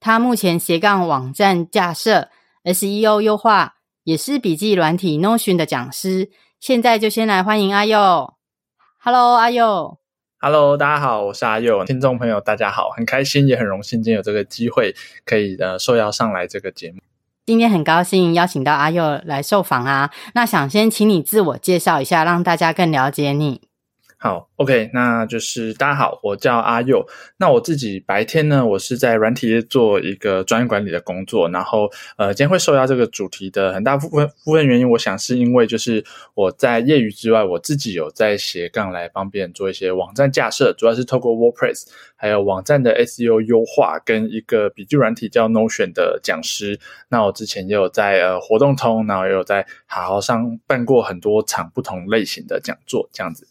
他目前斜杠网站架设。SEO 优化也是笔记软体 Notion 的讲师，现在就先来欢迎阿佑。Hello，阿佑。Hello，大家好，我是阿佑。听众朋友，大家好，很开心也很荣幸，今天有这个机会可以呃受邀上来这个节目。今天很高兴邀请到阿佑来受访啊，那想先请你自我介绍一下，让大家更了解你。好，OK，那就是大家好，我叫阿佑。那我自己白天呢，我是在软体业做一个专业管理的工作。然后，呃，今天会受邀这个主题的很大部分部分原因，我想是因为就是我在业余之外，我自己有在斜杠来帮别人做一些网站架设，主要是透过 WordPress，还有网站的 SEO 优化，跟一个笔记软体叫 Notion 的讲师。那我之前也有在呃活动通，然后也有在好好上办过很多场不同类型的讲座，这样子。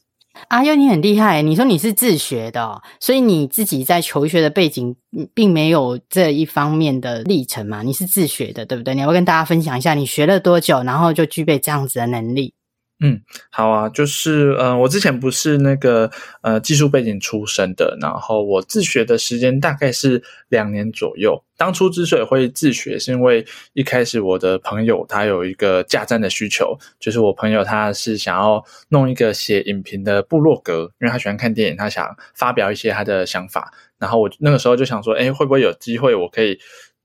阿优，你很厉害。你说你是自学的，所以你自己在求学的背景并没有这一方面的历程嘛？你是自学的，对不对？你要不要跟大家分享一下你学了多久，然后就具备这样子的能力？嗯，好啊，就是呃，我之前不是那个呃技术背景出身的，然后我自学的时间大概是两年左右。当初之所以会自学，是因为一开始我的朋友他有一个架站的需求，就是我朋友他是想要弄一个写影评的部落格，因为他喜欢看电影，他想发表一些他的想法。然后我那个时候就想说，诶，会不会有机会我可以。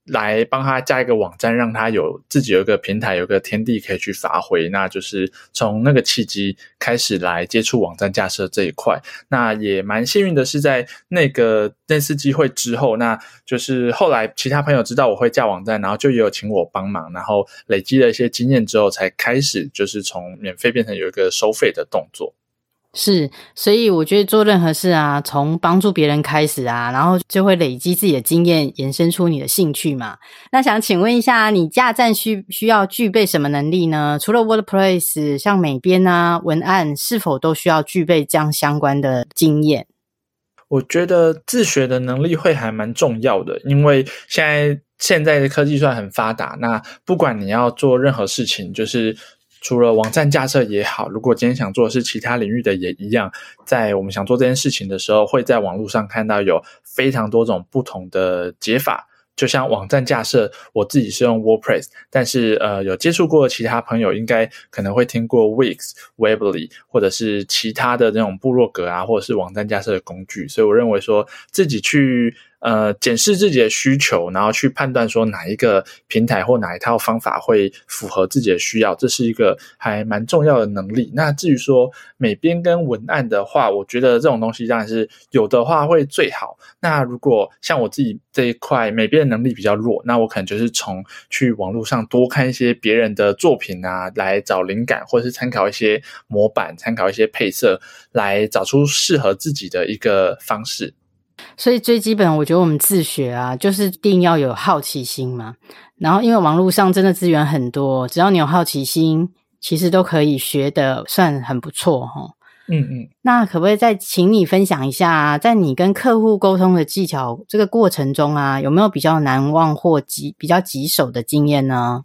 来帮他加一个网站，让他有自己有一个平台，有个天地可以去发挥。那就是从那个契机开始来接触网站架设这一块。那也蛮幸运的是，在那个那次机会之后，那就是后来其他朋友知道我会架网站，然后就也有请我帮忙，然后累积了一些经验之后，才开始就是从免费变成有一个收费的动作。是，所以我觉得做任何事啊，从帮助别人开始啊，然后就会累积自己的经验，延伸出你的兴趣嘛。那想请问一下，你架站需需要具备什么能力呢？除了 WordPress，像美编啊、文案，是否都需要具备这样相关的经验？我觉得自学的能力会还蛮重要的，因为现在现在的科技算很发达，那不管你要做任何事情，就是。除了网站架设也好，如果今天想做的是其他领域的也一样，在我们想做这件事情的时候，会在网络上看到有非常多种不同的解法。就像网站架设，我自己是用 WordPress，但是呃，有接触过其他朋友应该可能会听过 Wix、Weebly，或者是其他的那种部落格啊，或者是网站架设的工具。所以我认为说自己去。呃，检视自己的需求，然后去判断说哪一个平台或哪一套方法会符合自己的需要，这是一个还蛮重要的能力。那至于说美编跟文案的话，我觉得这种东西当然是有的话会最好。那如果像我自己这一块美编的能力比较弱，那我可能就是从去网络上多看一些别人的作品啊，来找灵感，或者是参考一些模板，参考一些配色，来找出适合自己的一个方式。所以最基本，我觉得我们自学啊，就是一定要有好奇心嘛。然后，因为网络上真的资源很多，只要你有好奇心，其实都可以学得算很不错哈。嗯嗯。那可不可以再请你分享一下，在你跟客户沟通的技巧这个过程中啊，有没有比较难忘或棘比较棘手的经验呢？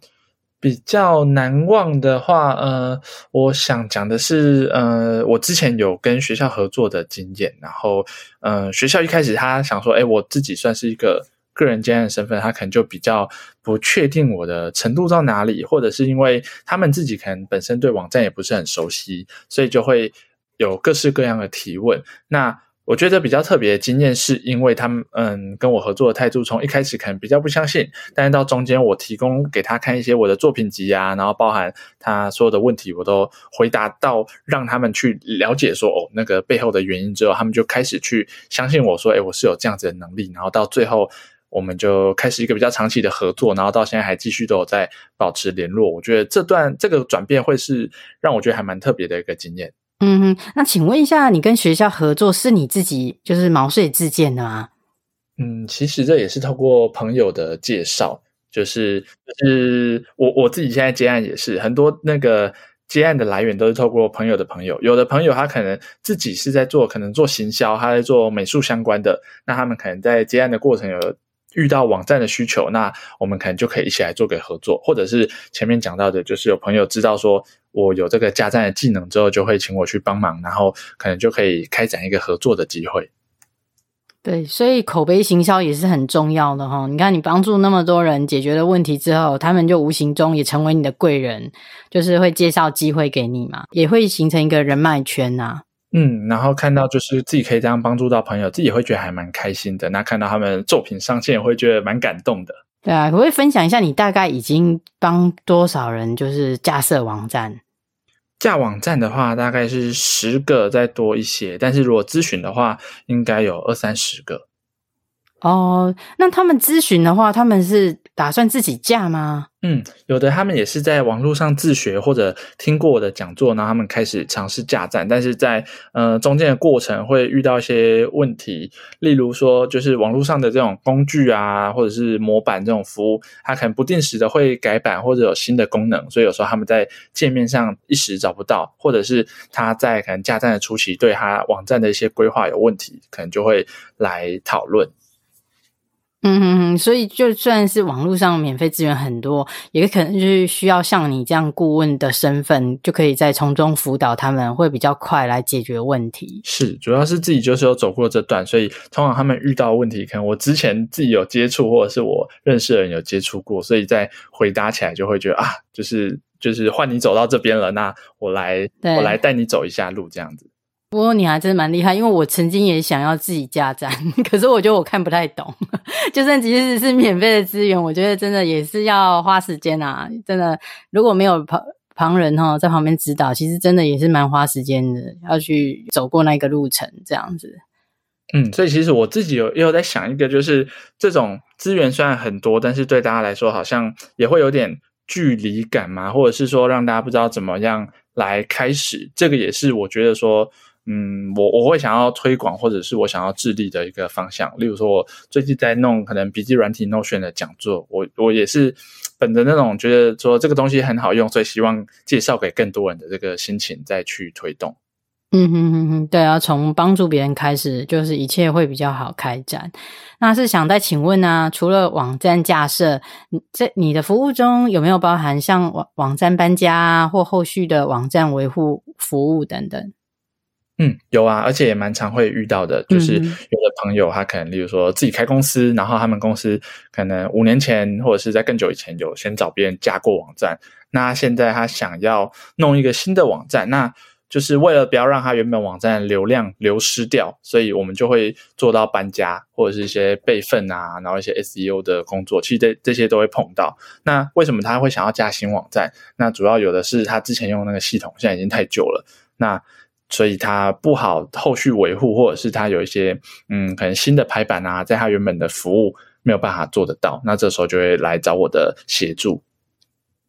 比较难忘的话，呃，我想讲的是，呃，我之前有跟学校合作的经验，然后，呃，学校一开始他想说，诶，我自己算是一个个人经验身份，他可能就比较不确定我的程度到哪里，或者是因为他们自己可能本身对网站也不是很熟悉，所以就会有各式各样的提问。那我觉得比较特别的经验，是因为他们嗯跟我合作的态度，从一开始可能比较不相信，但是到中间我提供给他看一些我的作品集啊，然后包含他所有的问题，我都回答到让他们去了解说哦那个背后的原因之后，他们就开始去相信我说，诶我是有这样子的能力，然后到最后我们就开始一个比较长期的合作，然后到现在还继续都有在保持联络。我觉得这段这个转变会是让我觉得还蛮特别的一个经验。嗯哼，那请问一下，你跟学校合作是你自己就是毛遂自荐的吗？嗯，其实这也是透过朋友的介绍，就是就是我我自己现在接案也是很多那个接案的来源都是透过朋友的朋友，有的朋友他可能自己是在做可能做行销，他在做美术相关的，那他们可能在接案的过程有遇到网站的需求，那我们可能就可以一起来做个合作，或者是前面讲到的，就是有朋友知道说我有这个加站的技能之后，就会请我去帮忙，然后可能就可以开展一个合作的机会。对，所以口碑行销也是很重要的哈。你看，你帮助那么多人解决了问题之后，他们就无形中也成为你的贵人，就是会介绍机会给你嘛，也会形成一个人脉圈呐、啊。嗯，然后看到就是自己可以这样帮助到朋友，自己也会觉得还蛮开心的。那看到他们作品上线，也会觉得蛮感动的。对啊，可不可以分享一下你大概已经帮多少人就是架设网站？架网站的话，大概是十个再多一些，但是如果咨询的话，应该有二三十个。哦，那他们咨询的话，他们是打算自己架吗？嗯，有的他们也是在网络上自学或者听过我的讲座，然后他们开始尝试架站，但是在呃中间的过程会遇到一些问题，例如说就是网络上的这种工具啊，或者是模板这种服务，它可能不定时的会改版或者有新的功能，所以有时候他们在界面上一时找不到，或者是他在可能架站的初期对他网站的一些规划有问题，可能就会来讨论。嗯嗯嗯，所以就算是网络上免费资源很多，也可能就是需要像你这样顾问的身份，就可以在从中辅导他们，会比较快来解决问题。是，主要是自己就是有走过这段，所以通常他们遇到问题，可能我之前自己有接触，或者是我认识的人有接触过，所以在回答起来就会觉得啊，就是就是换你走到这边了，那我来我来带你走一下路，这样子。不过你还真蛮厉害，因为我曾经也想要自己架站，可是我觉得我看不太懂。就算即使是免费的资源，我觉得真的也是要花时间啊！真的，如果没有旁旁人哈在旁边指导，其实真的也是蛮花时间的，要去走过那个路程这样子。嗯，所以其实我自己有也有在想一个，就是这种资源虽然很多，但是对大家来说好像也会有点距离感嘛，或者是说让大家不知道怎么样来开始。这个也是我觉得说。嗯，我我会想要推广，或者是我想要致力的一个方向。例如说，我最近在弄可能笔记软体 Notion 的讲座，我我也是本着那种觉得说这个东西很好用，所以希望介绍给更多人的这个心情再去推动。嗯哼哼哼，对啊，从帮助别人开始，就是一切会比较好开展。那是想再请问啊，除了网站架设，你在你的服务中有没有包含像网网站搬家啊，或后续的网站维护服务等等？嗯，有啊，而且也蛮常会遇到的，就是有的朋友他可能，例如说自己开公司，然后他们公司可能五年前或者是在更久以前有先找别人架过网站，那现在他想要弄一个新的网站，那就是为了不要让他原本网站流量流失掉，所以我们就会做到搬家或者是一些备份啊，然后一些 SEO 的工作，其实这这些都会碰到。那为什么他会想要架新网站？那主要有的是他之前用那个系统现在已经太旧了，那。所以它不好后续维护，或者是它有一些嗯，可能新的排版啊，在它原本的服务没有办法做得到，那这时候就会来找我的协助。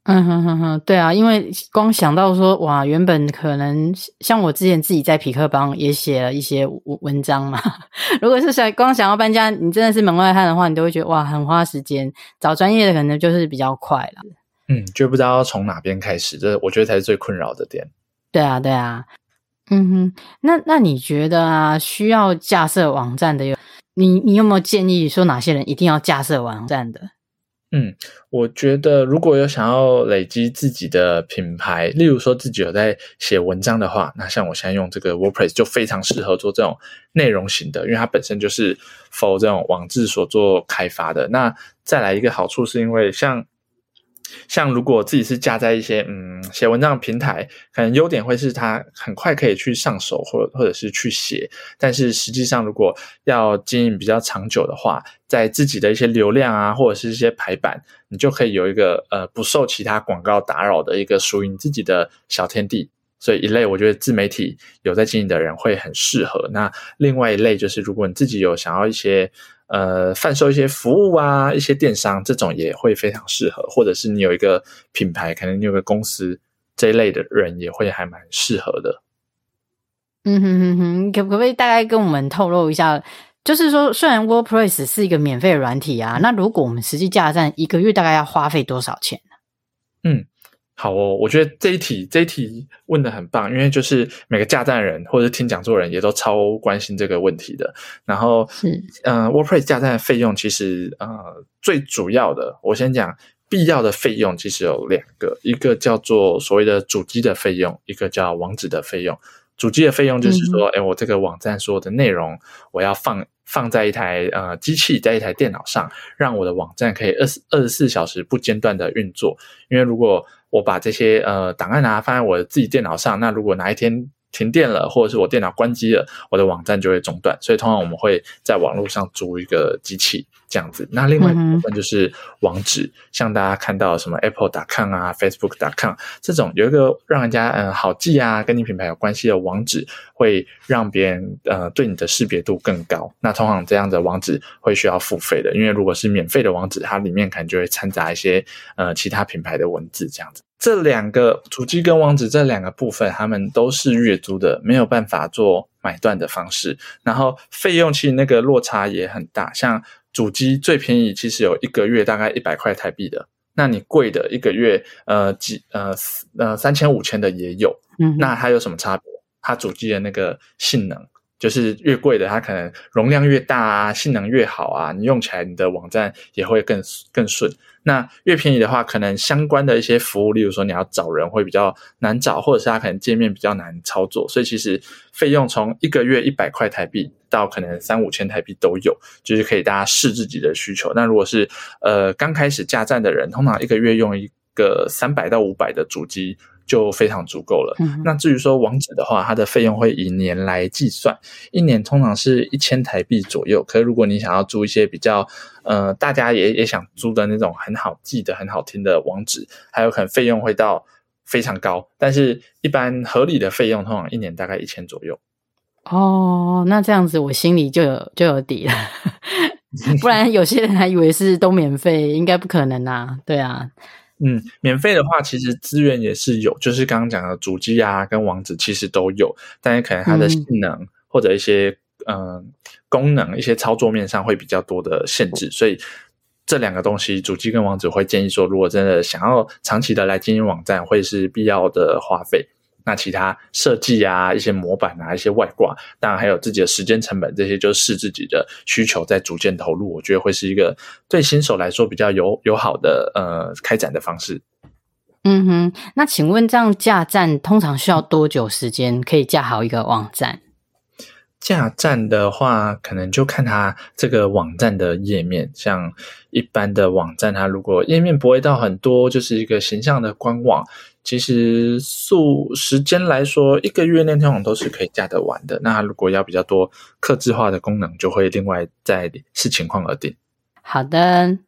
嗯哼哼哼，对啊，因为光想到说哇，原本可能像我之前自己在匹克邦也写了一些文章嘛，如果是想光想要搬家，你真的是门外汉的话，你都会觉得哇，很花时间。找专业的可能就是比较快了。嗯，就不知道要从哪边开始，这我觉得才是最困扰的点。对啊，对啊。嗯哼，那那你觉得啊，需要架设网站的有你，你有没有建议说哪些人一定要架设网站的？嗯，我觉得如果有想要累积自己的品牌，例如说自己有在写文章的话，那像我现在用这个 WordPress 就非常适合做这种内容型的，因为它本身就是 for 这种网志所做开发的。那再来一个好处是因为像。像如果自己是架在一些嗯写文章的平台，可能优点会是它很快可以去上手，或或者是去写。但是实际上，如果要经营比较长久的话，在自己的一些流量啊，或者是一些排版，你就可以有一个呃不受其他广告打扰的一个属于你自己的小天地。所以一类我觉得自媒体有在经营的人会很适合。那另外一类就是如果你自己有想要一些。呃，贩售一些服务啊，一些电商这种也会非常适合，或者是你有一个品牌，可能你有个公司这一类的人也会还蛮适合的。嗯哼哼哼，可不可以大概跟我们透露一下就是说，虽然 WordPress 是一个免费的软体啊，那如果我们实际架站一个月大概要花费多少钱呢？嗯，好哦，我觉得这一题这一题问的很棒，因为就是每个架站人或者听讲座人也都超关心这个问题的。然后，嗯呃，WordPress 架站的费用其实呃最主要的，我先讲必要的费用其实有两个，一个叫做所谓的主机的费用，一个叫网址的费用。主机的费用就是说，哎、嗯，我这个网站所有的内容，我要放放在一台呃机器，在一台电脑上，让我的网站可以二十二十四小时不间断的运作。因为如果我把这些呃档案啊放在我自己电脑上，那如果哪一天停电了，或者是我电脑关机了，我的网站就会中断。所以通常我们会在网络上租一个机器。这样子，那另外一部分就是网址，嗯、像大家看到什么 Apple.com 啊、Facebook.com 这种有一个让人家嗯好记啊，跟你品牌有关系的网址，会让别人呃对你的识别度更高。那通常这样的网址会需要付费的，因为如果是免费的网址，它里面可能就会掺杂一些呃其他品牌的文字这样子。这两个主机跟网址这两个部分，他们都是月租的，没有办法做买断的方式。然后费用其实那个落差也很大，像。主机最便宜其实有一个月大概一百块台币的，那你贵的一个月呃几呃呃三千五千的也有，嗯，那它有什么差别？它主机的那个性能，就是越贵的它可能容量越大啊，性能越好啊，你用起来你的网站也会更更顺。那越便宜的话，可能相关的一些服务，例如说你要找人会比较难找，或者是它可能界面比较难操作，所以其实费用从一个月一百块台币到可能三五千台币都有，就是可以大家试自己的需求。那如果是呃刚开始架站的人，通常一个月用一个三百到五百的主机。就非常足够了。嗯。那至于说网址的话，它的费用会以年来计算，一年通常是一千台币左右。可是如果你想要租一些比较呃，大家也也想租的那种很好记的、很好听的网址，还有可能费用会到非常高。但是一般合理的费用通常一年大概一千左右。哦，那这样子我心里就有就有底了，不然有些人还以为是都免费，应该不可能啊。对啊。嗯，免费的话，其实资源也是有，就是刚刚讲的主机啊，跟网址其实都有，但是可能它的性能或者一些嗯、呃、功能、一些操作面上会比较多的限制，所以这两个东西，主机跟网址会建议说，如果真的想要长期的来经营网站，会是必要的花费。那其他设计啊，一些模板啊，一些外挂，当然还有自己的时间成本，这些就是自己的需求在逐渐投入。我觉得会是一个对新手来说比较友友好的呃开展的方式。嗯哼，那请问这样架站通常需要多久时间可以架好一个网站？架站的话，可能就看它这个网站的页面，像一般的网站，它如果页面不会到很多，就是一个形象的官网。其实数时间来说，一个月内通常都是可以架得完的。那如果要比较多客制化的功能，就会另外再视情况而定。好的，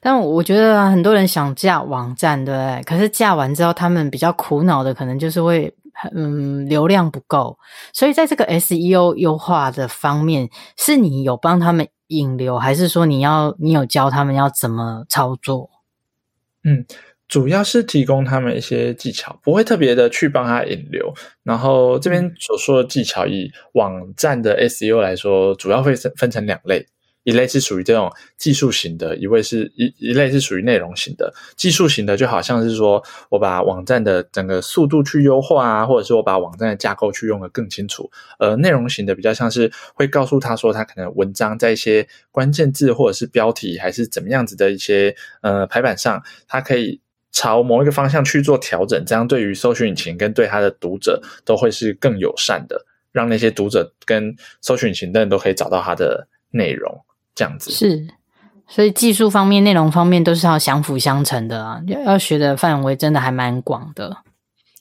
但我觉得很多人想架网站，对不对？可是架完之后，他们比较苦恼的可能就是会，嗯，流量不够。所以在这个 SEO 优化的方面，是你有帮他们引流，还是说你要你有教他们要怎么操作？嗯。主要是提供他们一些技巧，不会特别的去帮他引流。然后这边所说的技巧，以网站的 SEO 来说，主要会分分成两类，一类是属于这种技术型的，一位是一一类是属于内容型的。技术型的就好像是说我把网站的整个速度去优化啊，或者是我把网站的架构去用得更清楚。而内容型的比较像是会告诉他说，他可能文章在一些关键字或者是标题还是怎么样子的一些呃排版上，它可以。朝某一个方向去做调整，这样对于搜寻引擎跟对他的读者都会是更友善的，让那些读者跟搜寻引擎的人都可以找到他的内容，这样子。是，所以技术方面、内容方面都是要相辅相成的啊，要要学的范围真的还蛮广的。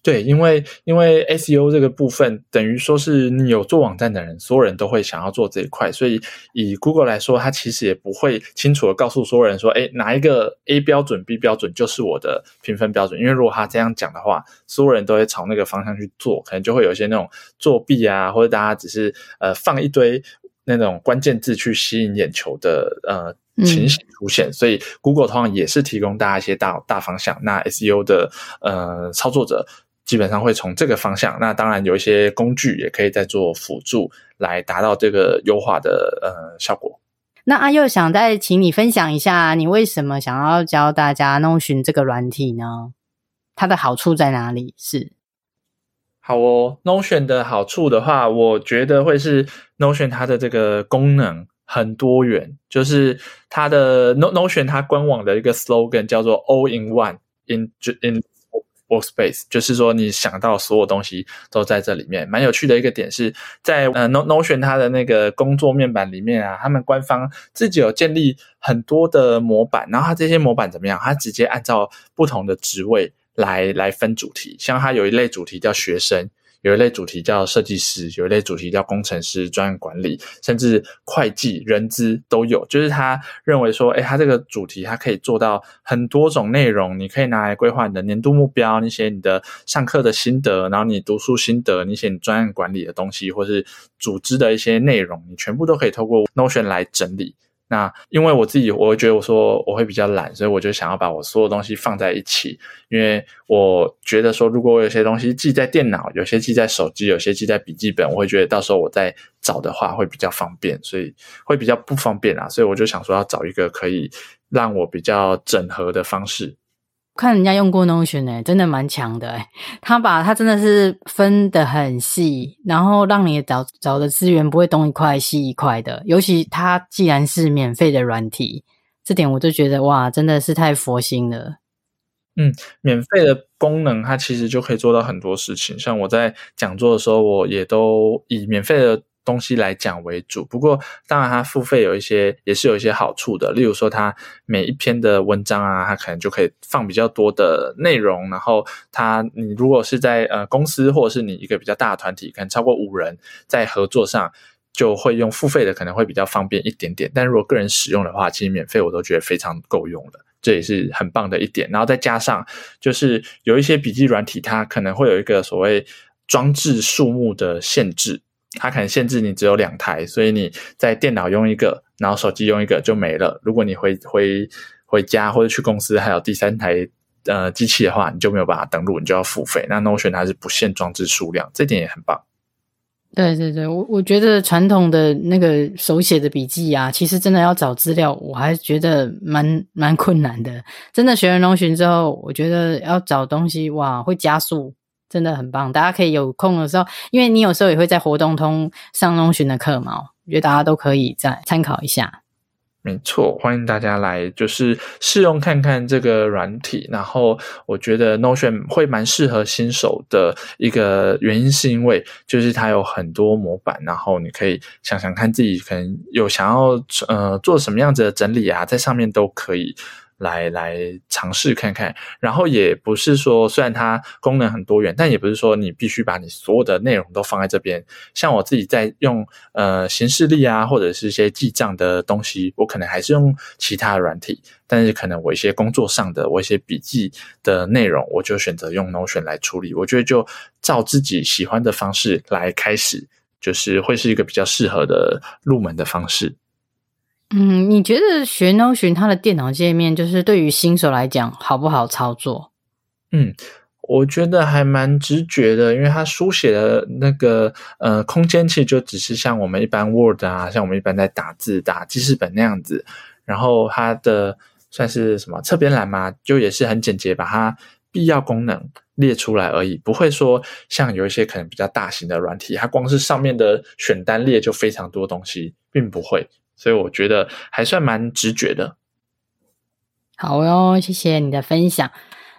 对，因为因为 SEO 这个部分等于说是你有做网站的人，所有人都会想要做这一块，所以以 Google 来说，它其实也不会清楚的告诉所有人说，哎，哪一个 A 标准、B 标准就是我的评分标准。因为如果他这样讲的话，所有人都会朝那个方向去做，可能就会有一些那种作弊啊，或者大家只是呃放一堆那种关键字去吸引眼球的呃情形出现。嗯、所以 Google 通常也是提供大家一些大大方向。那 SEO 的呃操作者。基本上会从这个方向。那当然有一些工具也可以再做辅助，来达到这个优化的呃效果。那阿佑想再请你分享一下，你为什么想要教大家 Notion 这个软体呢？它的好处在哪里？是好哦，Notion 的好处的话，我觉得会是 Notion 它的这个功能很多元，就是它的 Notion 它官网的一个 slogan 叫做 All in One in in Workspace，就是说你想到所有东西都在这里面。蛮有趣的一个点是在呃 Notion 它的那个工作面板里面啊，他们官方自己有建立很多的模板，然后它这些模板怎么样？它直接按照不同的职位来来分主题，像它有一类主题叫学生。有一类主题叫设计师，有一类主题叫工程师、专案管理，甚至会计、人资都有。就是他认为说，诶，他这个主题他可以做到很多种内容，你可以拿来规划你的年度目标，你写你的上课的心得，然后你读书心得，你写你专案管理的东西，或是组织的一些内容，你全部都可以透过 Notion 来整理。那因为我自己，我会觉得我说我会比较懒，所以我就想要把我所有东西放在一起。因为我觉得说，如果我有些东西记在电脑，有些记在手机，有些记在笔记本，我会觉得到时候我再找的话会比较方便，所以会比较不方便啊。所以我就想说要找一个可以让我比较整合的方式。看人家用过 Notion 诶，真的蛮强的诶，他把他真的是分得很细，然后让你找找的资源不会东一块西一块的。尤其他既然是免费的软体，这点我就觉得哇，真的是太佛心了。嗯，免费的功能它其实就可以做到很多事情。像我在讲座的时候，我也都以免费的。东西来讲为主，不过当然它付费有一些也是有一些好处的，例如说它每一篇的文章啊，它可能就可以放比较多的内容，然后它你如果是在呃公司或者是你一个比较大的团体，可能超过五人在合作上，就会用付费的可能会比较方便一点点，但如果个人使用的话，其实免费我都觉得非常够用了，这也是很棒的一点。然后再加上就是有一些笔记软体，它可能会有一个所谓装置数目的限制。它可能限制你只有两台，所以你在电脑用一个，然后手机用一个就没了。如果你回回回家或者去公司还有第三台呃机器的话，你就没有办法登录，你就要付费。那 Notion 它是不限装置数量，这点也很棒。对对对，我我觉得传统的那个手写的笔记啊，其实真的要找资料，我还觉得蛮蛮困难的。真的学了 Notion 之后，我觉得要找东西哇，会加速。真的很棒，大家可以有空的时候，因为你有时候也会在活动通上 Notion 的课嘛，我觉得大家都可以再参考一下。没错，欢迎大家来就是试用看看这个软体。然后我觉得 Notion 会蛮适合新手的一个原因，是因为就是它有很多模板，然后你可以想想看自己可能有想要呃做什么样子的整理啊，在上面都可以。来来尝试看看，然后也不是说，虽然它功能很多元，但也不是说你必须把你所有的内容都放在这边。像我自己在用呃行事历啊，或者是一些记账的东西，我可能还是用其他软体，但是可能我一些工作上的，我一些笔记的内容，我就选择用 Notion 来处理。我觉得就照自己喜欢的方式来开始，就是会是一个比较适合的入门的方式。嗯，你觉得学 Notion 它的电脑界面，就是对于新手来讲好不好操作？嗯，我觉得还蛮直觉的，因为它书写的那个呃空间，其实就只是像我们一般 Word 啊，像我们一般在打字打记事本那样子。然后它的算是什么侧边栏嘛，就也是很简洁，把它必要功能列出来而已，不会说像有一些可能比较大型的软体，它光是上面的选单列就非常多东西，并不会。所以我觉得还算蛮直觉的。好哟，谢谢你的分享。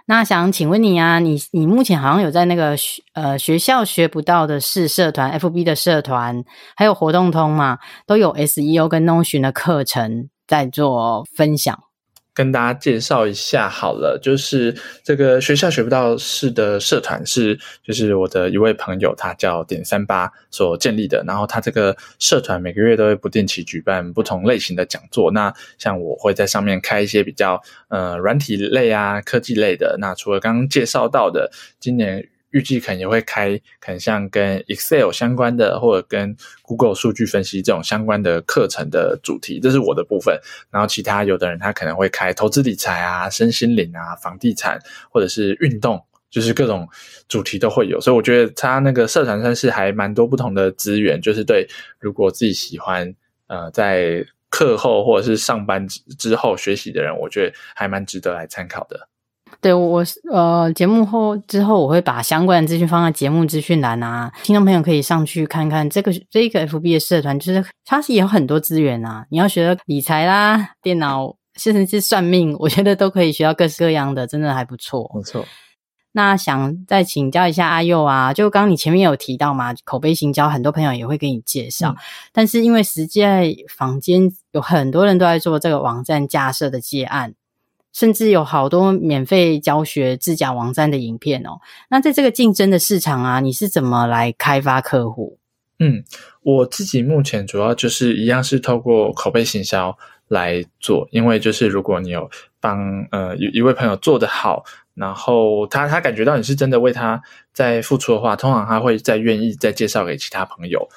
那想请问你啊，你你目前好像有在那个学呃学校学不到的事社团、FB 的社团，还有活动通嘛，都有 SEO 跟 Notion 的课程在做分享。跟大家介绍一下好了，就是这个学校学不到事的社团是，就是我的一位朋友，他叫点三八所建立的。然后他这个社团每个月都会不定期举办不同类型的讲座。那像我会在上面开一些比较呃软体类啊、科技类的。那除了刚刚介绍到的，今年。预计可能也会开，可能像跟 Excel 相关的，或者跟 Google 数据分析这种相关的课程的主题，这是我的部分。然后其他有的人他可能会开投资理财啊、身心灵啊、房地产或者是运动就是各种主题都会有，所以我觉得他那个社团算是还蛮多不同的资源，就是对如果自己喜欢呃在课后或者是上班之后学习的人，我觉得还蛮值得来参考的。对，我呃节目后之后我会把相关的资讯放在节目资讯栏啊，听众朋友可以上去看看这个这个 FB 的社团，就是它是有很多资源啊，你要学理财啦、电脑，甚至是算命，我觉得都可以学到各式各样的，真的还不错。没错。那想再请教一下阿佑啊，就刚刚你前面有提到嘛，口碑行销，很多朋友也会给你介绍，嗯、但是因为实际在坊间有很多人都在做这个网站架设的接案。甚至有好多免费教学制假网站的影片哦。那在这个竞争的市场啊，你是怎么来开发客户？嗯，我自己目前主要就是一样是透过口碑行销来做，因为就是如果你有帮呃一一位朋友做得好，然后他他感觉到你是真的为他在付出的话，通常他会再愿意再介绍给其他朋友，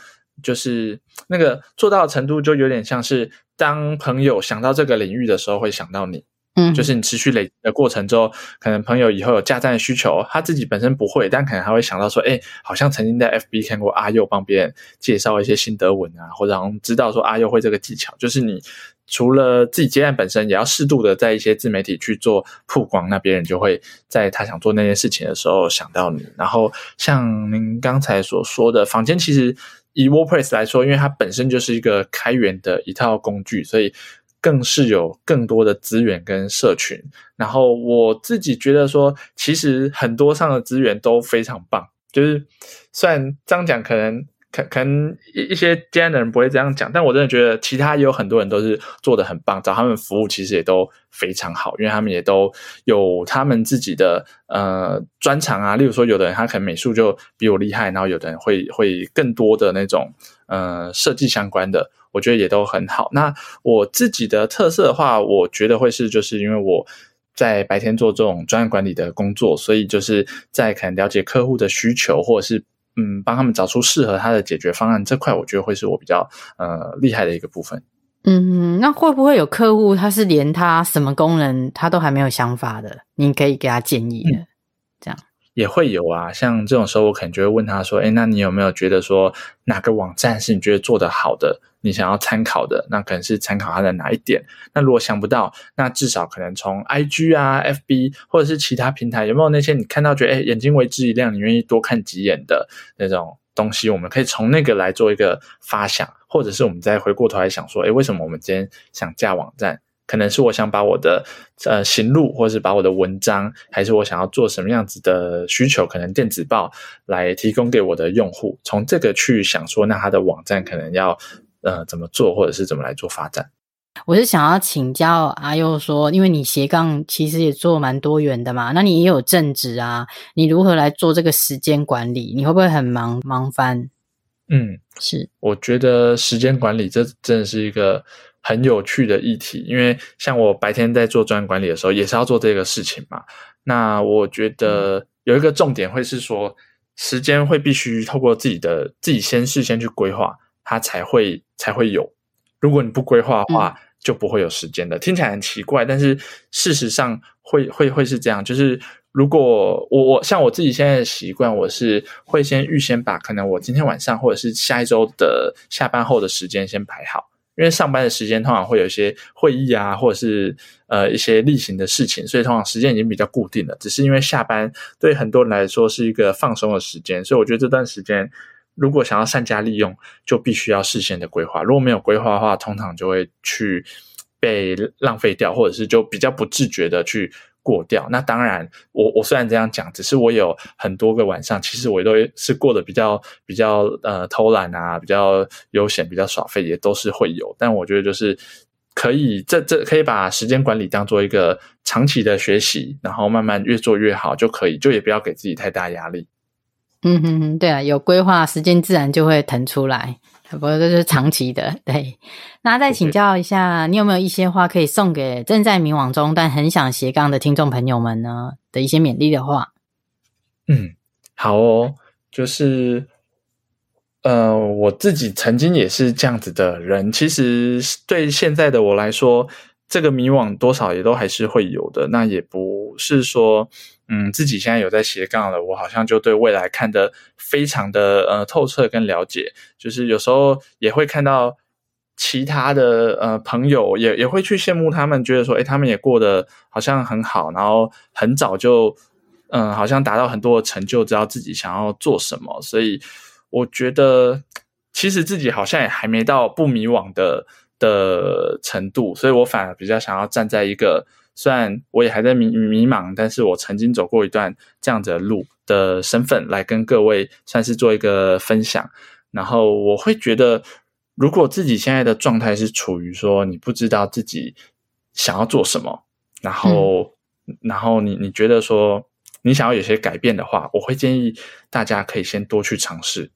就是那个做到的程度就有点像是当朋友想到这个领域的时候会想到你。嗯，就是你持续累积的过程之后，可能朋友以后有架站的需求，他自己本身不会，但可能他会想到说，哎，好像曾经在 FB 看过阿佑帮别人介绍一些心得文啊，或者好像知道说阿佑会这个技巧。就是你除了自己接案本身，也要适度的在一些自媒体去做曝光，那别人就会在他想做那件事情的时候想到你。然后像您刚才所说的，房间其实以 WordPress 来说，因为它本身就是一个开源的一套工具，所以。更是有更多的资源跟社群，然后我自己觉得说，其实很多上的资源都非常棒。就是虽然这样讲，可能可可能一一些接案的人不会这样讲，但我真的觉得其他也有很多人都是做得很棒，找他们服务其实也都非常好，因为他们也都有他们自己的呃专长啊。例如说，有的人他可能美术就比我厉害，然后有的人会会更多的那种呃设计相关的。我觉得也都很好。那我自己的特色的话，我觉得会是，就是因为我在白天做这种专案管理的工作，所以就是在可能了解客户的需求，或者是嗯帮他们找出适合他的解决方案这块，我觉得会是我比较呃厉害的一个部分。嗯，那会不会有客户他是连他什么功能他都还没有想法的？你可以给他建议的，嗯、这样。也会有啊，像这种时候，我可能就会问他说：“诶，那你有没有觉得说哪个网站是你觉得做得好的，你想要参考的？那可能是参考它的哪一点？那如果想不到，那至少可能从 IG 啊、FB 或者是其他平台，有没有那些你看到觉得诶眼睛为之一亮，你愿意多看几眼的那种东西？我们可以从那个来做一个发想，或者是我们再回过头来想说：诶，为什么我们今天想架网站？”可能是我想把我的呃行路，或者是把我的文章，还是我想要做什么样子的需求，可能电子报来提供给我的用户，从这个去想说，那他的网站可能要呃怎么做，或者是怎么来做发展。我是想要请教阿佑说，因为你斜杠其实也做蛮多元的嘛，那你也有正职啊，你如何来做这个时间管理？你会不会很忙忙翻？嗯，是，我觉得时间管理这真的是一个。很有趣的议题，因为像我白天在做专案管理的时候，也是要做这个事情嘛。那我觉得有一个重点会是说，时间会必须透过自己的自己先事先去规划，它才会才会有。如果你不规划的话，就不会有时间的。听起来很奇怪，但是事实上会会会是这样。就是如果我我像我自己现在的习惯，我是会先预先把可能我今天晚上或者是下一周的下班后的时间先排好。因为上班的时间通常会有一些会议啊，或者是呃一些例行的事情，所以通常时间已经比较固定了。只是因为下班对很多人来说是一个放松的时间，所以我觉得这段时间如果想要善加利用，就必须要事先的规划。如果没有规划的话，通常就会去被浪费掉，或者是就比较不自觉的去。过掉，那当然，我我虽然这样讲，只是我有很多个晚上，其实我都是过得比较比较呃偷懒啊，比较悠闲，比较耍废，也都是会有。但我觉得就是可以，这这可以把时间管理当做一个长期的学习，然后慢慢越做越好就可以，就也不要给自己太大压力。嗯哼哼，对啊，有规划，时间自然就会腾出来。不过这是长期的，对。那再请教一下，你有没有一些话可以送给正在迷惘中但很想斜杠的听众朋友们呢？的一些勉励的话。嗯，好哦，就是，呃，我自己曾经也是这样子的人。其实对现在的我来说，这个迷惘多少也都还是会有的。那也不是说，嗯，自己现在有在斜杠了，我好像就对未来看得非常的呃透彻跟了解，就是有时候也会看到其他的呃朋友也也会去羡慕他们，觉得说，诶，他们也过得好像很好，然后很早就嗯、好像达到很多的成就，知道自己想要做什么，所以我觉得其实自己好像也还没到不迷惘的的程度，所以我反而比较想要站在一个。虽然我也还在迷迷茫，但是我曾经走过一段这样子的路的身份来跟各位算是做一个分享。然后我会觉得，如果自己现在的状态是处于说你不知道自己想要做什么，然后、嗯、然后你你觉得说你想要有些改变的话，我会建议大家可以先多去尝试。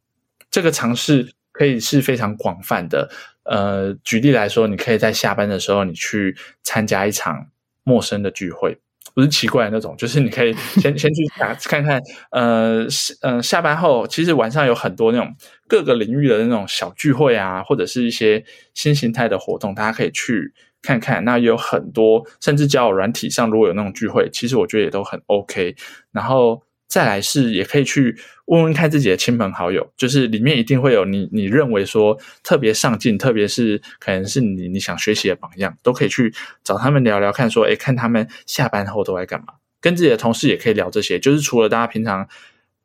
这个尝试可以是非常广泛的。呃，举例来说，你可以在下班的时候，你去参加一场。陌生的聚会不是奇怪的那种，就是你可以先先去打看看，呃，呃，下班后其实晚上有很多那种各个领域的那种小聚会啊，或者是一些新形态的活动，大家可以去看看。那也有很多，甚至交友软体上如果有那种聚会，其实我觉得也都很 OK。然后。再来是也可以去问问看自己的亲朋好友，就是里面一定会有你你认为说特别上进，特别是可能是你你想学习的榜样，都可以去找他们聊聊看，说诶，看他们下班后都在干嘛。跟自己的同事也可以聊这些，就是除了大家平常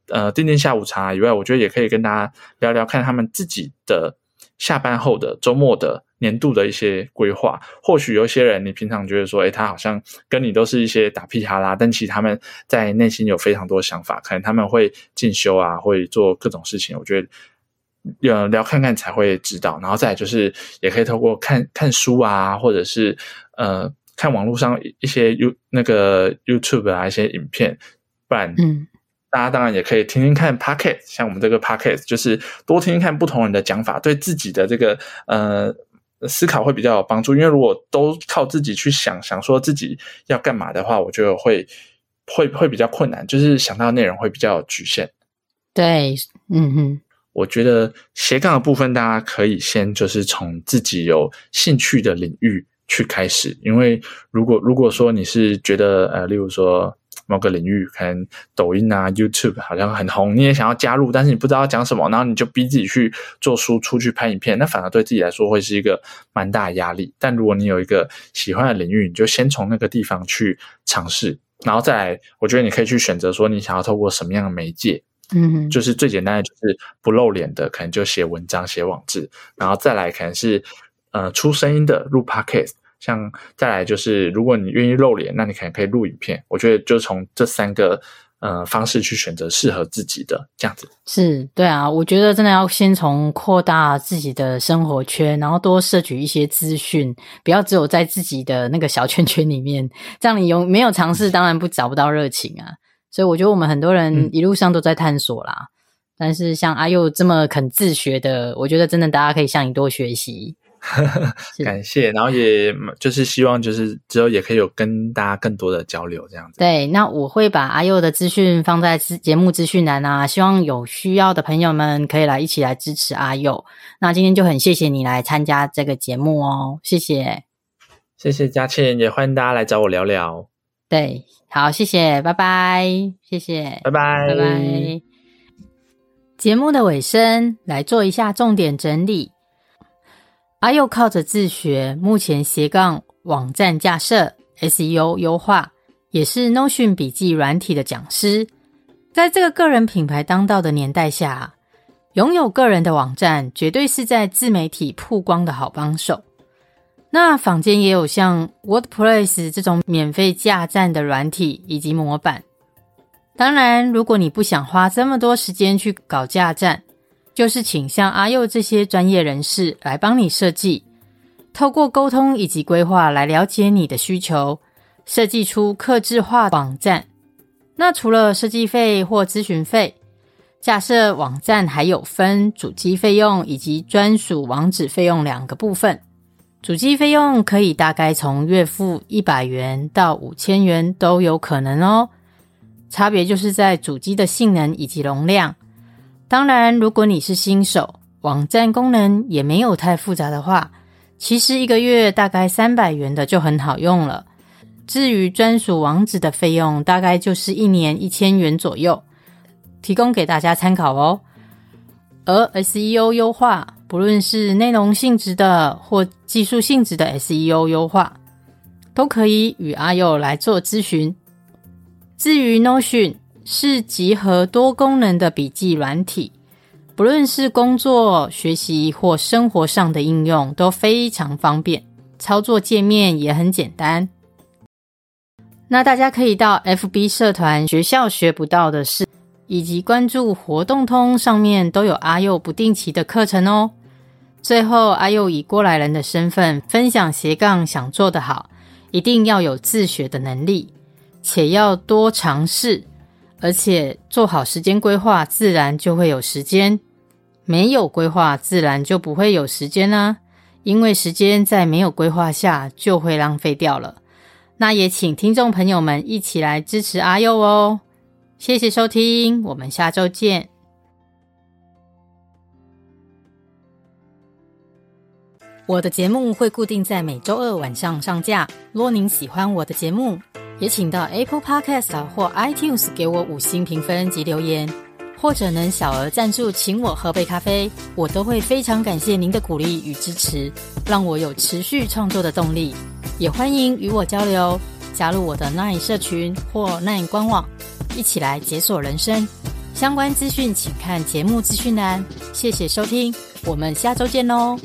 呃订订下午茶以外，我觉得也可以跟大家聊聊看他们自己的下班后的周末的。年度的一些规划，或许有些人你平常觉得说，诶，他好像跟你都是一些打屁哈啦，但其实他们在内心有非常多想法，可能他们会进修啊，会做各种事情。我觉得，呃，聊看看才会知道。然后再来就是，也可以透过看看书啊，或者是呃，看网络上一些 You 那个 YouTube 啊一些影片，不然，嗯，大家当然也可以听听看 Podcast，像我们这个 Podcast，就是多听听看不同人的讲法，对自己的这个呃。思考会比较有帮助，因为如果都靠自己去想想说自己要干嘛的话，我觉得会会会比较困难，就是想到内容会比较局限。对，嗯哼，我觉得斜杠的部分，大家可以先就是从自己有兴趣的领域去开始，因为如果如果说你是觉得呃，例如说。某个领域，可能抖音啊、YouTube 好像很红，你也想要加入，但是你不知道要讲什么，然后你就逼自己去做输出、去拍影片，那反而对自己来说会是一个蛮大的压力。但如果你有一个喜欢的领域，你就先从那个地方去尝试，然后再来，我觉得你可以去选择说你想要透过什么样的媒介，嗯哼，就是最简单的就是不露脸的，可能就写文章、写网志，然后再来可能是呃出声音的录 Podcast。像再来就是，如果你愿意露脸，那你可能可以录影片。我觉得就从这三个呃方式去选择适合自己的这样子。是，对啊，我觉得真的要先从扩大自己的生活圈，然后多摄取一些资讯，不要只有在自己的那个小圈圈里面。这样你有没有尝试，当然不找不到热情啊。所以我觉得我们很多人一路上都在探索啦。嗯、但是像阿佑这么肯自学的，我觉得真的大家可以向你多学习。感谢，然后也就是希望，就是之后也可以有跟大家更多的交流，这样子。对，那我会把阿佑的资讯放在节目资讯栏啊，希望有需要的朋友们可以来一起来支持阿佑。那今天就很谢谢你来参加这个节目哦，谢谢，谢谢佳倩，也欢迎大家来找我聊聊。对，好，谢谢，拜拜，谢谢，拜拜，拜拜。节目的尾声，来做一下重点整理。阿佑靠着自学，目前斜杠网站架设、SEO 优化，也是 Notion 笔记软体的讲师。在这个个人品牌当道的年代下，拥有个人的网站绝对是在自媒体曝光的好帮手。那坊间也有像 WordPress 这种免费架站的软体以及模板。当然，如果你不想花这么多时间去搞架站，就是请像阿佑这些专业人士来帮你设计，透过沟通以及规划来了解你的需求，设计出客制化网站。那除了设计费或咨询费，架设网站还有分主机费用以及专属网址费用两个部分。主机费用可以大概从月付一百元到五千元都有可能哦，差别就是在主机的性能以及容量。当然，如果你是新手，网站功能也没有太复杂的话，其实一个月大概三百元的就很好用了。至于专属网址的费用，大概就是一年一千元左右，提供给大家参考哦。而 SEO 优化，不论是内容性质的或技术性质的 SEO 优化，都可以与阿佑来做咨询。至于 Notion，是集合多功能的笔记软体，不论是工作、学习或生活上的应用都非常方便，操作界面也很简单。那大家可以到 FB 社团“学校学不到的事”，以及关注活动通上面都有阿佑不定期的课程哦。最后，阿佑以过来人的身份分享斜杠想做得好，一定要有自学的能力。且要多尝试，而且做好时间规划，自然就会有时间。没有规划，自然就不会有时间啦。因为时间在没有规划下就会浪费掉了。那也请听众朋友们一起来支持阿佑哦。谢谢收听，我们下周见。我的节目会固定在每周二晚上上架。若您喜欢我的节目，也请到 Apple Podcast 或 iTunes 给我五星评分及留言，或者能小额赞助，请我喝杯咖啡，我都会非常感谢您的鼓励与支持，让我有持续创作的动力。也欢迎与我交流，加入我的 Nine 社群或 Nine 官网，一起来解锁人生。相关资讯请看节目资讯栏。谢谢收听，我们下周见喽。